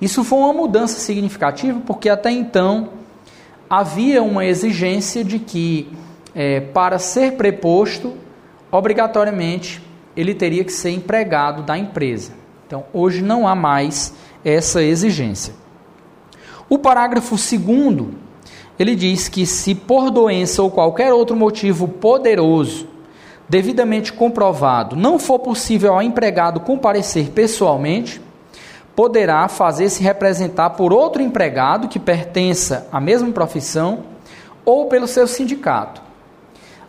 [SPEAKER 2] Isso foi uma mudança significativa porque até então havia uma exigência de que, é, para ser preposto, obrigatoriamente ele teria que ser empregado da empresa. Então, hoje não há mais essa exigência. O parágrafo 2 ele diz que se por doença ou qualquer outro motivo poderoso, devidamente comprovado, não for possível ao empregado comparecer pessoalmente, poderá fazer-se representar por outro empregado que pertença à mesma profissão ou pelo seu sindicato.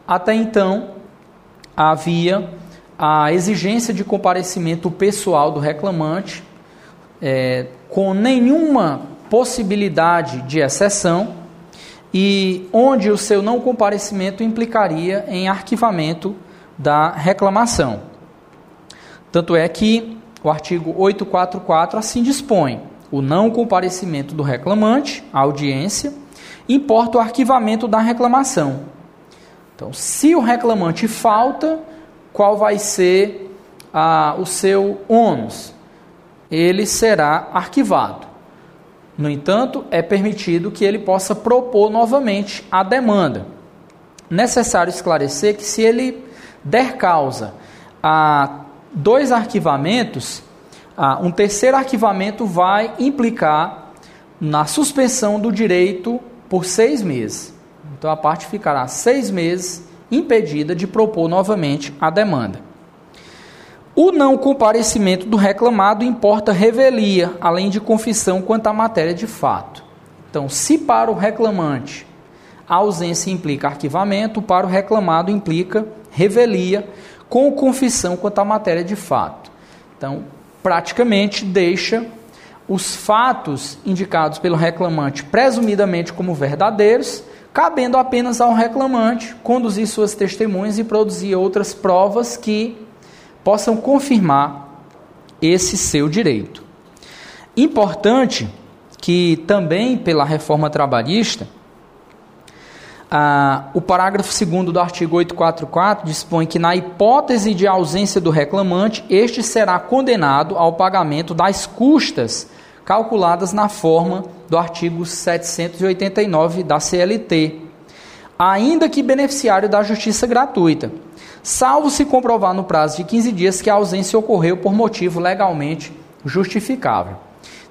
[SPEAKER 2] Até então, havia a exigência de comparecimento pessoal do reclamante, é, com nenhuma possibilidade de exceção, e onde o seu não comparecimento implicaria em arquivamento da reclamação. Tanto é que o artigo 844 assim dispõe: o não comparecimento do reclamante à audiência importa o arquivamento da reclamação. Então, se o reclamante falta, qual vai ser ah, o seu ônus? Ele será arquivado. No entanto, é permitido que ele possa propor novamente a demanda. Necessário esclarecer que se ele der causa a dois arquivamentos, um terceiro arquivamento vai implicar na suspensão do direito por seis meses. Então a parte ficará seis meses impedida de propor novamente a demanda. O não comparecimento do reclamado importa revelia, além de confissão quanto à matéria de fato. Então, se para o reclamante a ausência implica arquivamento, para o reclamado implica revelia, com confissão quanto à matéria de fato. Então, praticamente deixa os fatos indicados pelo reclamante presumidamente como verdadeiros, cabendo apenas ao reclamante conduzir suas testemunhas e produzir outras provas que possam confirmar esse seu direito. Importante que também pela reforma trabalhista ah, o parágrafo 2 do artigo 844 dispõe que, na hipótese de ausência do reclamante, este será condenado ao pagamento das custas calculadas na forma do artigo 789 da CLT, ainda que beneficiário da justiça gratuita, salvo se comprovar no prazo de 15 dias que a ausência ocorreu por motivo legalmente justificável.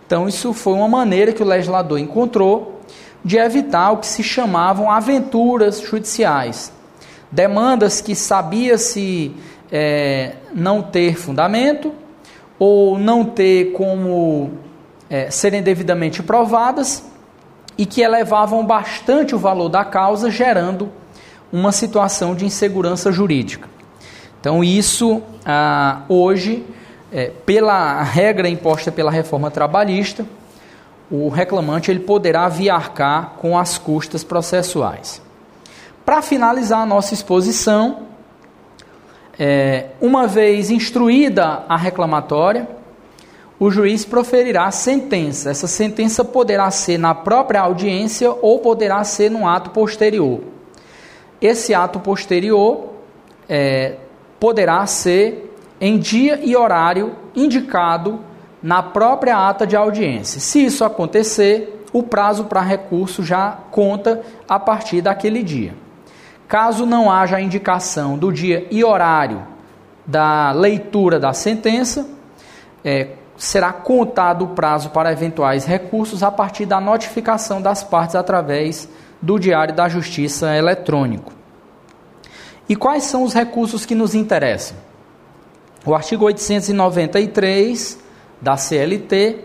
[SPEAKER 2] Então, isso foi uma maneira que o legislador encontrou de evitar o que se chamavam aventuras judiciais. Demandas que sabia-se é, não ter fundamento ou não ter como é, serem devidamente provadas e que elevavam bastante o valor da causa, gerando uma situação de insegurança jurídica. Então, isso ah, hoje, é, pela regra imposta pela reforma trabalhista, o reclamante ele poderá viarcar com as custas processuais. Para finalizar a nossa exposição, é, uma vez instruída a reclamatória, o juiz proferirá sentença. Essa sentença poderá ser na própria audiência ou poderá ser num ato posterior. Esse ato posterior é, poderá ser em dia e horário indicado na própria ata de audiência. Se isso acontecer, o prazo para recurso já conta a partir daquele dia. Caso não haja indicação do dia e horário da leitura da sentença, é, será contado o prazo para eventuais recursos a partir da notificação das partes através do Diário da Justiça eletrônico. E quais são os recursos que nos interessam? O artigo 893 da CLT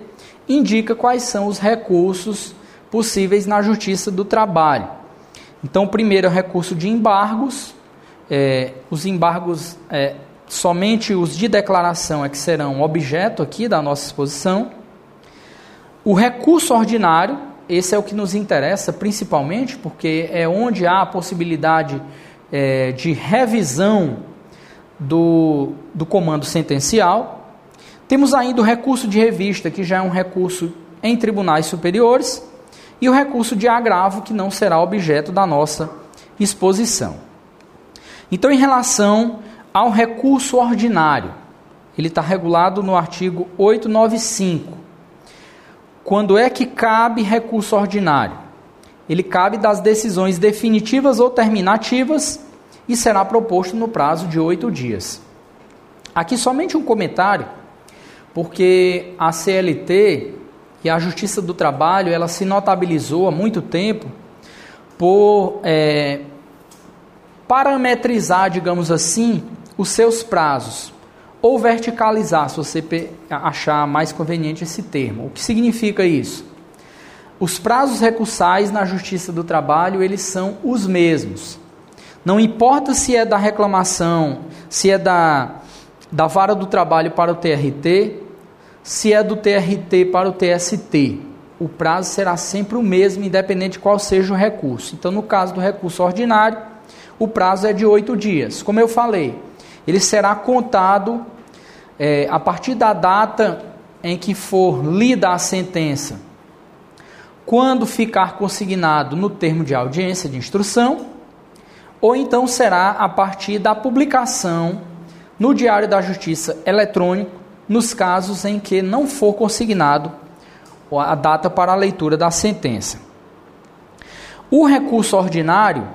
[SPEAKER 2] indica quais são os recursos possíveis na Justiça do Trabalho. Então, primeiro é o recurso de embargos. É, os embargos, é, somente os de declaração é que serão objeto aqui da nossa exposição. O recurso ordinário, esse é o que nos interessa principalmente, porque é onde há a possibilidade é, de revisão do, do comando sentencial. Temos ainda o recurso de revista, que já é um recurso em tribunais superiores, e o recurso de agravo, que não será objeto da nossa exposição. Então, em relação ao recurso ordinário, ele está regulado no artigo 895. Quando é que cabe recurso ordinário? Ele cabe das decisões definitivas ou terminativas e será proposto no prazo de oito dias. Aqui somente um comentário porque a CLT e a Justiça do Trabalho ela se notabilizou há muito tempo por é, parametrizar, digamos assim, os seus prazos ou verticalizar, se você achar mais conveniente esse termo. O que significa isso? Os prazos recursais na Justiça do Trabalho eles são os mesmos. Não importa se é da reclamação, se é da, da vara do trabalho para o TRT, se é do TRT para o TST, o prazo será sempre o mesmo, independente de qual seja o recurso. Então, no caso do recurso ordinário, o prazo é de oito dias. Como eu falei, ele será contado é, a partir da data em que for lida a sentença, quando ficar consignado no termo de audiência de instrução, ou então será a partir da publicação no Diário da Justiça eletrônico nos casos em que não for consignado a data para a leitura da sentença. O recurso ordinário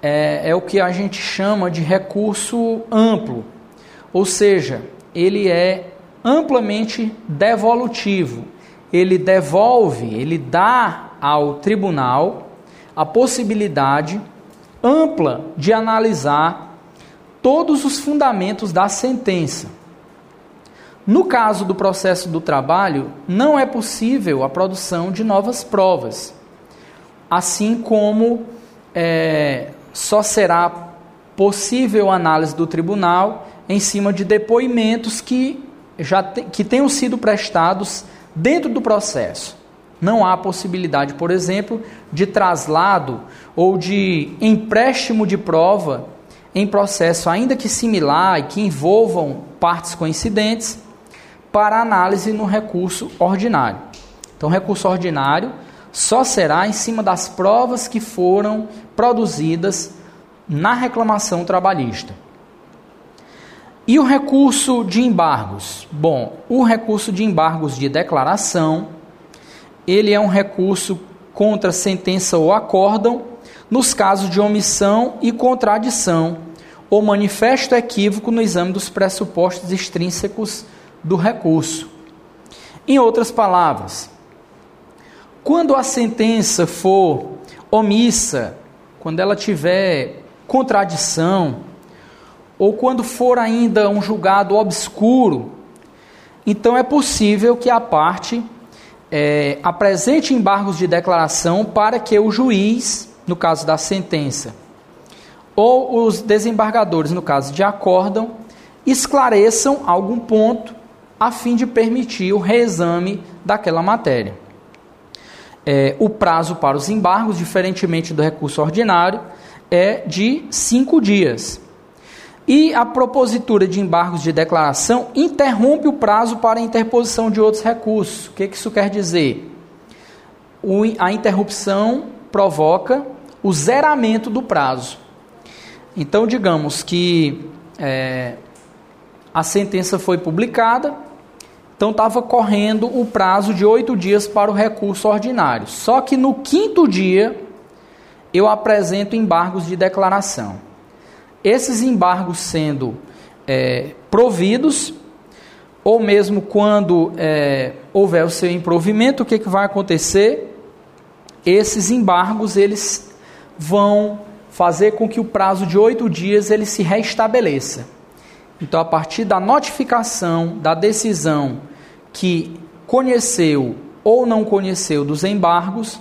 [SPEAKER 2] é, é, o que a gente chama de recurso amplo, ou seja, ele é amplamente devolutivo. Ele devolve, ele dá ao tribunal a possibilidade ampla de analisar todos os fundamentos da sentença no caso do processo do trabalho, não é possível a produção de novas provas, assim como é, só será possível análise do tribunal em cima de depoimentos que já te, que tenham sido prestados dentro do processo. Não há possibilidade, por exemplo, de traslado ou de empréstimo de prova em processo ainda que similar e que envolvam partes coincidentes para análise no recurso ordinário. Então, recurso ordinário só será em cima das provas que foram produzidas na reclamação trabalhista. E o recurso de embargos? Bom, o recurso de embargos de declaração ele é um recurso contra sentença ou acórdão nos casos de omissão e contradição ou manifesto equívoco no exame dos pressupostos extrínsecos do recurso. Em outras palavras, quando a sentença for omissa, quando ela tiver contradição, ou quando for ainda um julgado obscuro, então é possível que a parte é, apresente embargos de declaração para que o juiz, no caso da sentença, ou os desembargadores, no caso de acórdão, esclareçam algum ponto a fim de permitir o reexame daquela matéria. É, o prazo para os embargos, diferentemente do recurso ordinário, é de cinco dias. E a propositura de embargos de declaração interrompe o prazo para a interposição de outros recursos. O que, isso quer dizer? O, a interrupção provoca o zeramento do prazo. Então, digamos que é, a sentença foi publicada, então estava correndo o prazo de oito dias para o recurso ordinário. Só que no quinto dia eu apresento embargos de declaração. Esses embargos sendo é, providos, ou mesmo quando é, houver o seu improvimento, o que, que vai acontecer? Esses embargos eles vão fazer com que o prazo de oito dias ele se restabeleça. Então, a partir da notificação da decisão que conheceu ou não conheceu dos embargos,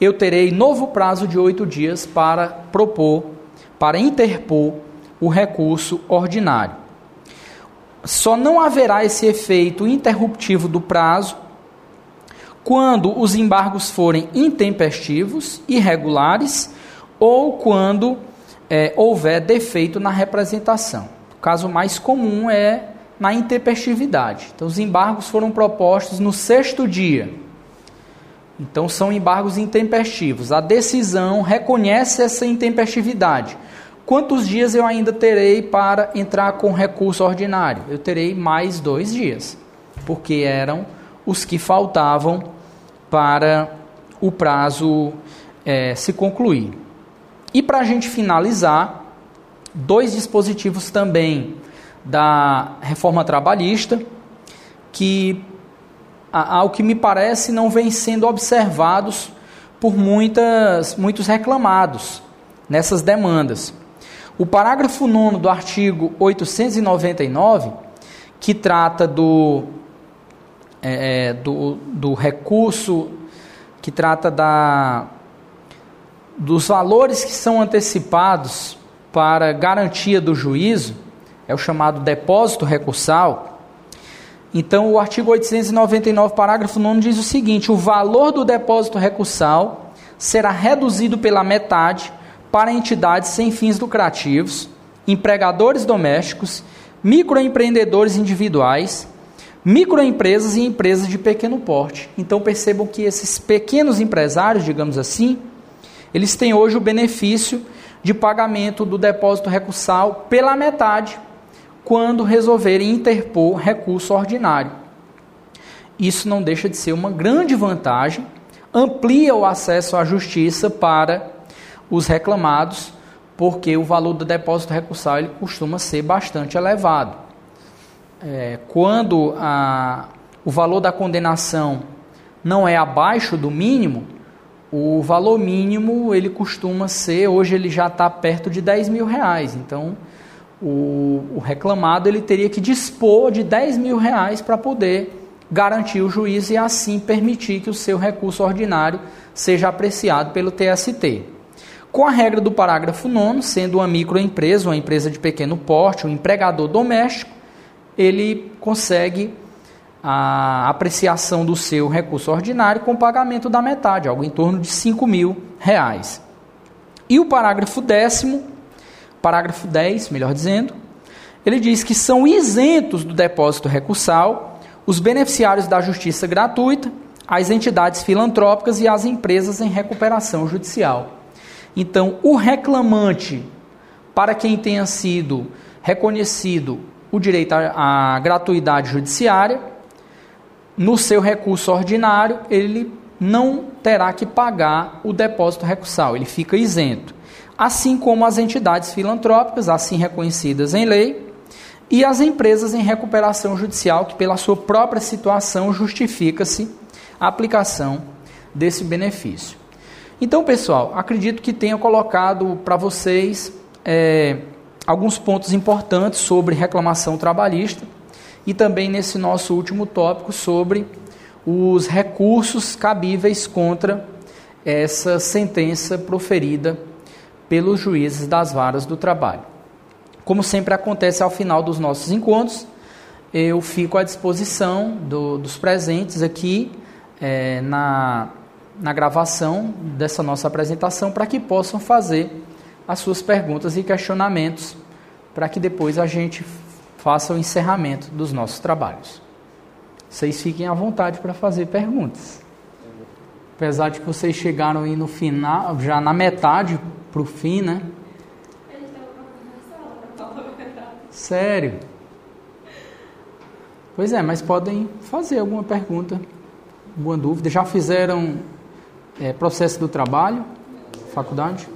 [SPEAKER 2] eu terei novo prazo de oito dias para propor para interpor o recurso ordinário. Só não haverá esse efeito interruptivo do prazo quando os embargos forem intempestivos, irregulares ou quando é, houver defeito na representação. O caso mais comum é na intempestividade. Então, os embargos foram propostos no sexto dia. Então, são embargos intempestivos. A decisão reconhece essa intempestividade Quantos dias eu ainda terei para entrar com recurso ordinário? Eu terei mais dois dias, porque eram os que faltavam para o prazo é, se concluir. E para a gente finalizar, dois dispositivos também da reforma trabalhista que, ao que me parece, não vêm sendo observados por muitas, muitos reclamados nessas demandas. O parágrafo 9 do artigo 899, que trata do, é, é, do, do recurso, que trata da, dos valores que são antecipados para garantia do juízo, é o chamado depósito recursal. Então, o artigo 899, parágrafo 9 diz o seguinte: o valor do depósito recursal será reduzido pela metade para entidades sem fins lucrativos, empregadores domésticos, microempreendedores individuais, microempresas e empresas de pequeno porte. Então percebam que esses pequenos empresários, digamos assim, eles têm hoje o benefício de pagamento do depósito recursal pela metade quando resolverem interpor recurso ordinário. Isso não deixa de ser uma grande vantagem, amplia o acesso à justiça para os reclamados, porque o valor do depósito recursal ele costuma ser bastante elevado. É, quando a, o valor da condenação não é abaixo do mínimo, o valor mínimo ele costuma ser, hoje ele já está perto de 10 mil reais. Então, o, o, reclamado ele teria que dispor de 10 mil reais para poder garantir o juízo e assim permitir que o seu recurso ordinário seja apreciado pelo TST com a regra do parágrafo 9, sendo uma microempresa, uma empresa de pequeno porte, um empregador doméstico, ele consegue a apreciação do seu recurso ordinário com pagamento da metade, algo em torno de 5 mil reais. E o parágrafo décimo, parágrafo 10, melhor dizendo, ele diz que são isentos do depósito recursal os beneficiários da justiça gratuita, as entidades filantrópicas e as empresas em recuperação judicial. Então, o reclamante, para quem tenha sido reconhecido o direito à, gratuidade judiciária, no seu recurso ordinário, ele não terá que pagar o depósito recursal, ele fica isento. Assim como as entidades filantrópicas, assim reconhecidas em lei, e as empresas em recuperação judicial, que pela sua própria situação justifica-se a aplicação desse benefício. Então, pessoal, acredito que tenha colocado para vocês é, alguns pontos importantes sobre reclamação trabalhista e também nesse nosso último tópico sobre os recursos cabíveis contra essa sentença proferida pelos juízes das varas do trabalho. Como sempre acontece ao final dos nossos encontros, eu fico à disposição do, dos presentes aqui é, na, na gravação dessa nossa apresentação para que possam fazer as suas perguntas e questionamentos para que depois a gente faça o encerramento dos nossos trabalhos. Vocês fiquem à vontade para fazer perguntas. Apesar de vocês chegaram aí no final, já na metade para o fim, né? Sério? Pois é, mas podem fazer alguma pergunta, alguma dúvida. Já fizeram é, processo do trabalho? Faculdade?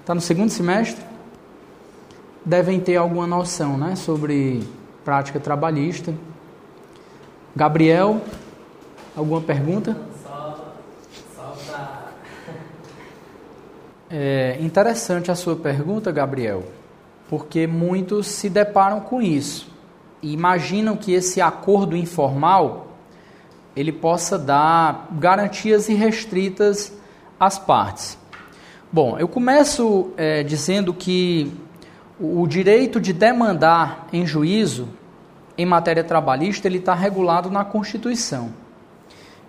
[SPEAKER 2] Está no segundo semestre? Devem ter alguma noção né, sobre prática trabalhista. Gabriel, alguma pergunta? É interessante a sua pergunta, Gabriel, porque muitos se deparam com isso e imaginam que esse acordo informal ele possa dar garantias irrestritas às partes. Bom, eu começo é, dizendo que o direito de demandar em juízo em matéria trabalhista ele está regulado na Constituição.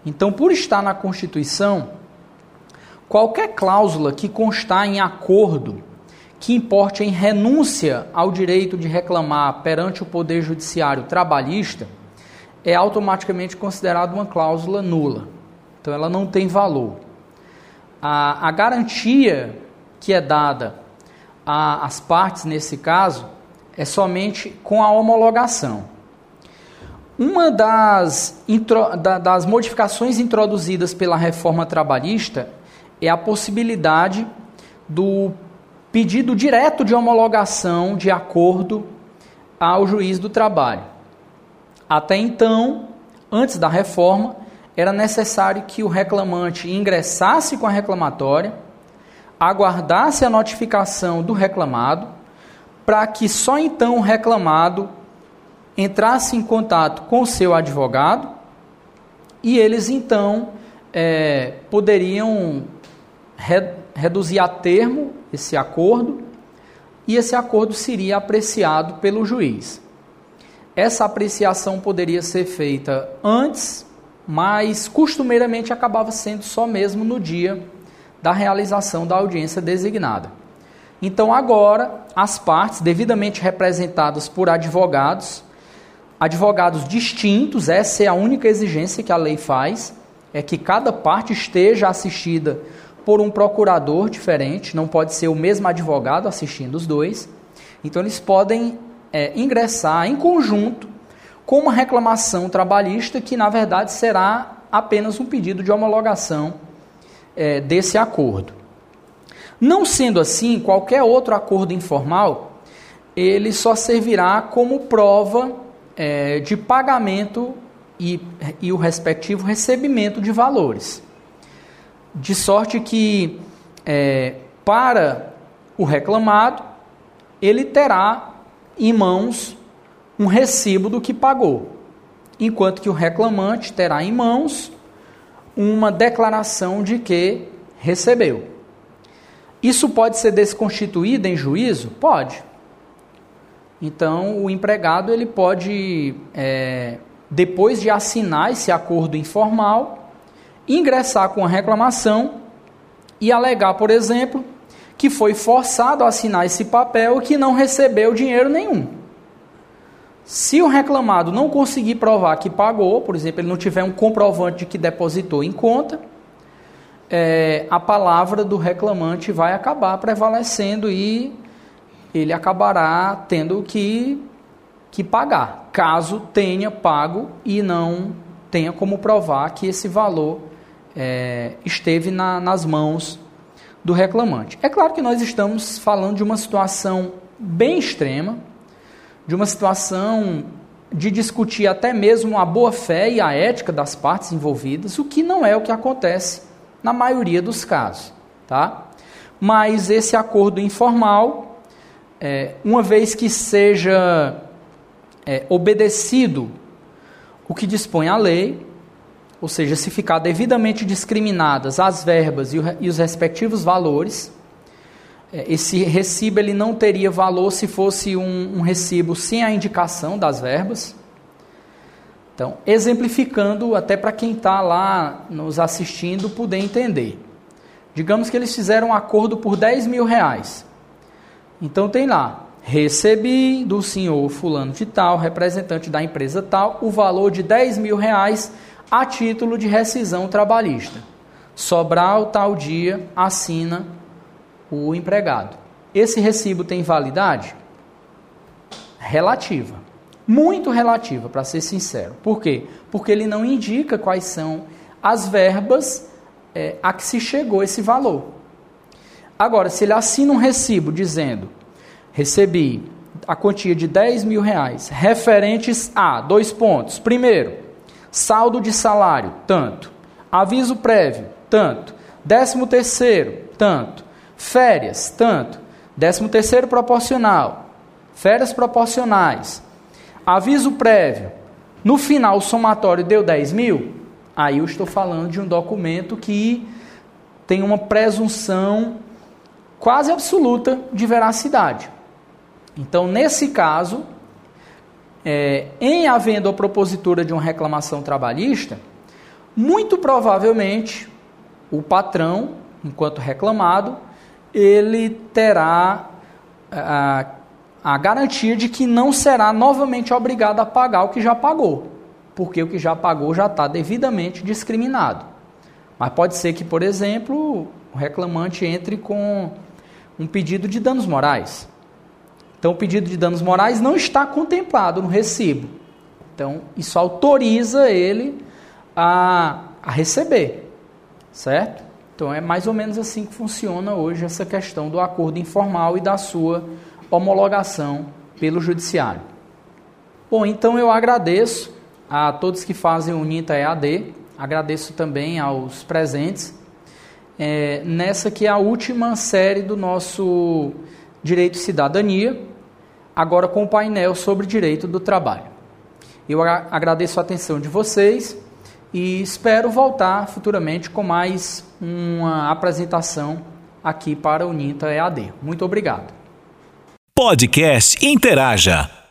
[SPEAKER 2] Então, por estar na Constituição, Qualquer cláusula que constar em acordo que importe em renúncia ao direito de reclamar perante o Poder Judiciário trabalhista é automaticamente considerada uma cláusula nula. Então, ela não tem valor. A, a garantia que é dada às partes, nesse caso, é somente com a homologação. Uma das, das modificações introduzidas pela reforma trabalhista é a possibilidade do pedido direto de homologação de acordo ao juiz do trabalho. Até então, antes da reforma, era necessário que o reclamante ingressasse com a reclamatória, aguardasse a notificação do reclamado, para que só então o reclamado entrasse em contato com seu advogado e eles então é, poderiam reduzir a termo esse acordo e esse acordo seria apreciado pelo juiz. Essa apreciação poderia ser feita antes, mas costumeiramente acabava sendo só mesmo no dia da realização da audiência designada. Então, agora, as partes, devidamente representadas por advogados, advogados distintos, essa é a única exigência que a lei faz, é que cada parte esteja assistida por um procurador diferente, não pode ser o mesmo advogado assistindo os dois. Então, eles podem é, ingressar em conjunto com uma reclamação trabalhista que, na verdade, será apenas um pedido de homologação é, desse acordo. Não sendo assim, qualquer outro acordo informal, ele só servirá como prova é, de pagamento e, e o respectivo recebimento de valores de sorte que é, para o reclamado ele terá em mãos um recibo do que pagou, enquanto que o reclamante terá em mãos uma declaração de que recebeu. Isso pode ser desconstituído em juízo? Pode. Então, o empregado ele pode, é, depois de assinar esse acordo informal, ingressar com a reclamação e alegar, por exemplo, que foi forçado a assinar esse papel e que não recebeu dinheiro nenhum. Se o reclamado não conseguir provar que pagou, por exemplo, ele não tiver um comprovante de que depositou em conta, é, a palavra do reclamante vai acabar prevalecendo e ele acabará tendo que, que pagar, caso tenha pago e não tenha como provar que esse valor é, esteve na, nas mãos do reclamante. É claro que nós estamos falando de uma situação bem extrema, de uma situação de discutir até mesmo a boa-fé e a ética das partes envolvidas, o que não é o que acontece na maioria dos casos, tá? Mas esse acordo informal, é, uma vez que seja é, obedecido o que dispõe a lei, ou seja, se ficar devidamente discriminadas as verbas e, o, e os respectivos valores, é, esse recibo ele não teria valor se fosse um, um recibo sem a indicação das verbas. Então, exemplificando até para quem está lá nos assistindo poder entender. Digamos que eles fizeram um acordo por 10 mil reais. Então tem lá, recebi do senhor fulano de tal, representante da empresa tal, o valor de 10 mil reais a título de rescisão trabalhista. Sobrar o tal dia, assina o empregado. Esse recibo tem validade? Relativa. Muito relativa, para ser sincero. Por quê? Porque ele não indica quais são as verbas é, a que se chegou esse valor. Agora, se ele assina um recibo dizendo recebi a quantia de 10 mil reais referentes a dois pontos. Primeiro, saldo de salário, tanto. Aviso prévio, tanto. Décimo terceiro, tanto. Férias, tanto. Décimo terceiro proporcional. Férias proporcionais. Aviso prévio. No final, o somatório deu 10 mil. Aí eu estou falando de um documento que tem uma presunção quase absoluta de veracidade. Então, nesse caso, é, em havendo a propositura de uma reclamação trabalhista, muito provavelmente o patrão, enquanto reclamado, ele terá a, a garantia de que não será novamente obrigado a pagar o que já pagou, porque o que já pagou já está devidamente discriminado. Mas pode ser que, por exemplo, o reclamante entre com um pedido de danos morais. Então, o pedido de danos morais não está contemplado no recibo. Então, isso autoriza ele a, a receber, certo? Então, é mais ou menos assim que funciona hoje essa questão do acordo informal e da sua homologação pelo judiciário. Bom, então eu agradeço a todos que fazem o NITA EAD, agradeço também aos presentes é, nessa que é a última série do nosso Direito Cidadania, agora com o painel sobre direito do trabalho. Eu agradeço a atenção de vocês e espero voltar futuramente com mais uma apresentação aqui para o NITA EAD. Muito obrigado.
[SPEAKER 1] Podcast Interaja.